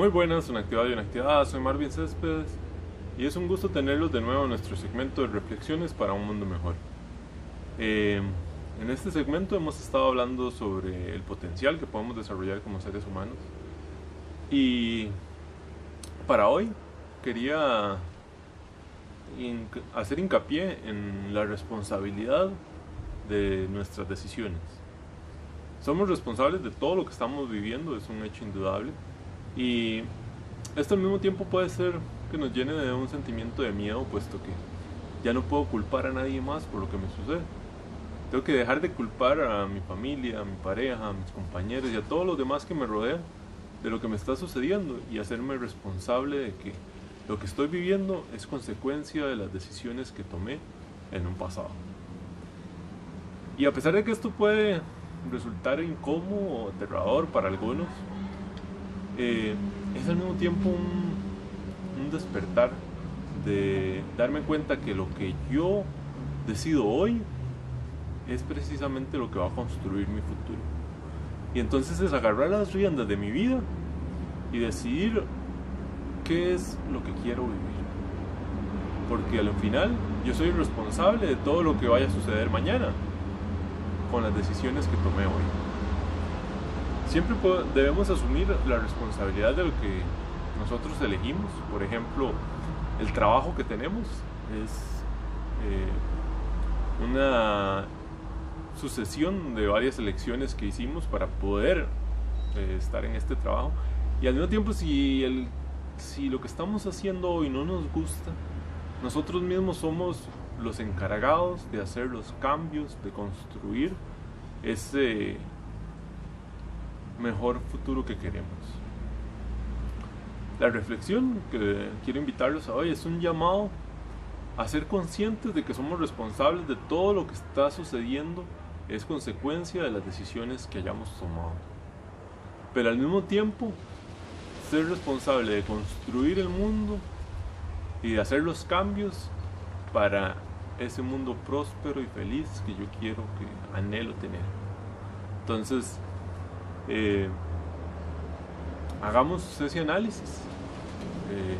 Muy buenas, una actividad y una actividad. Soy Marvin Céspedes y es un gusto tenerlos de nuevo en nuestro segmento de reflexiones para un mundo mejor. Eh, en este segmento hemos estado hablando sobre el potencial que podemos desarrollar como seres humanos y para hoy quería hacer hincapié en la responsabilidad de nuestras decisiones. Somos responsables de todo lo que estamos viviendo, es un hecho indudable. Y esto al mismo tiempo puede ser que nos llene de un sentimiento de miedo, puesto que ya no puedo culpar a nadie más por lo que me sucede. Tengo que dejar de culpar a mi familia, a mi pareja, a mis compañeros y a todos los demás que me rodean de lo que me está sucediendo y hacerme responsable de que lo que estoy viviendo es consecuencia de las decisiones que tomé en un pasado. Y a pesar de que esto puede resultar incómodo o aterrador para algunos, es al mismo tiempo un, un despertar de darme cuenta que lo que yo decido hoy es precisamente lo que va a construir mi futuro. Y entonces es agarrar las riendas de mi vida y decidir qué es lo que quiero vivir. Porque al final yo soy responsable de todo lo que vaya a suceder mañana con las decisiones que tomé hoy. Siempre debemos asumir la responsabilidad de lo que nosotros elegimos. Por ejemplo, el trabajo que tenemos es eh, una sucesión de varias elecciones que hicimos para poder eh, estar en este trabajo. Y al mismo tiempo, si, si lo que estamos haciendo hoy no nos gusta, nosotros mismos somos los encargados de hacer los cambios, de construir ese mejor futuro que queremos. La reflexión que quiero invitarlos a hoy es un llamado a ser conscientes de que somos responsables de todo lo que está sucediendo, es consecuencia de las decisiones que hayamos tomado. Pero al mismo tiempo, ser responsable de construir el mundo y de hacer los cambios para ese mundo próspero y feliz que yo quiero, que anhelo tener. Entonces, eh, hagamos ese análisis eh,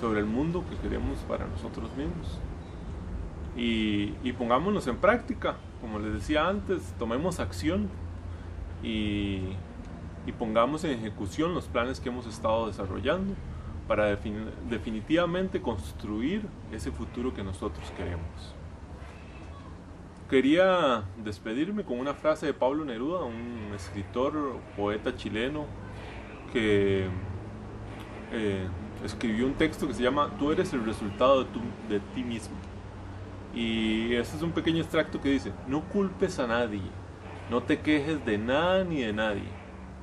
sobre el mundo que queremos para nosotros mismos y, pongámonos en práctica, como les decía antes, tomemos acción y, y pongamos en ejecución los planes que hemos estado desarrollando para definitivamente construir ese futuro que nosotros queremos. Quería despedirme con una frase de Pablo Neruda, un escritor, poeta chileno, que eh, escribió un texto que se llama Tú eres el resultado de, de ti mismo. Y ese es un pequeño extracto que dice, no culpes a nadie, no te quejes de nada ni de nadie,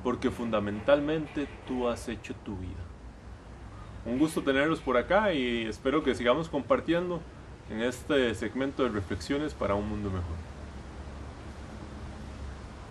porque fundamentalmente tú has hecho tu vida. Un gusto tenerlos por acá y espero que sigamos compartiendo en este segmento de reflexiones para un mundo mejor.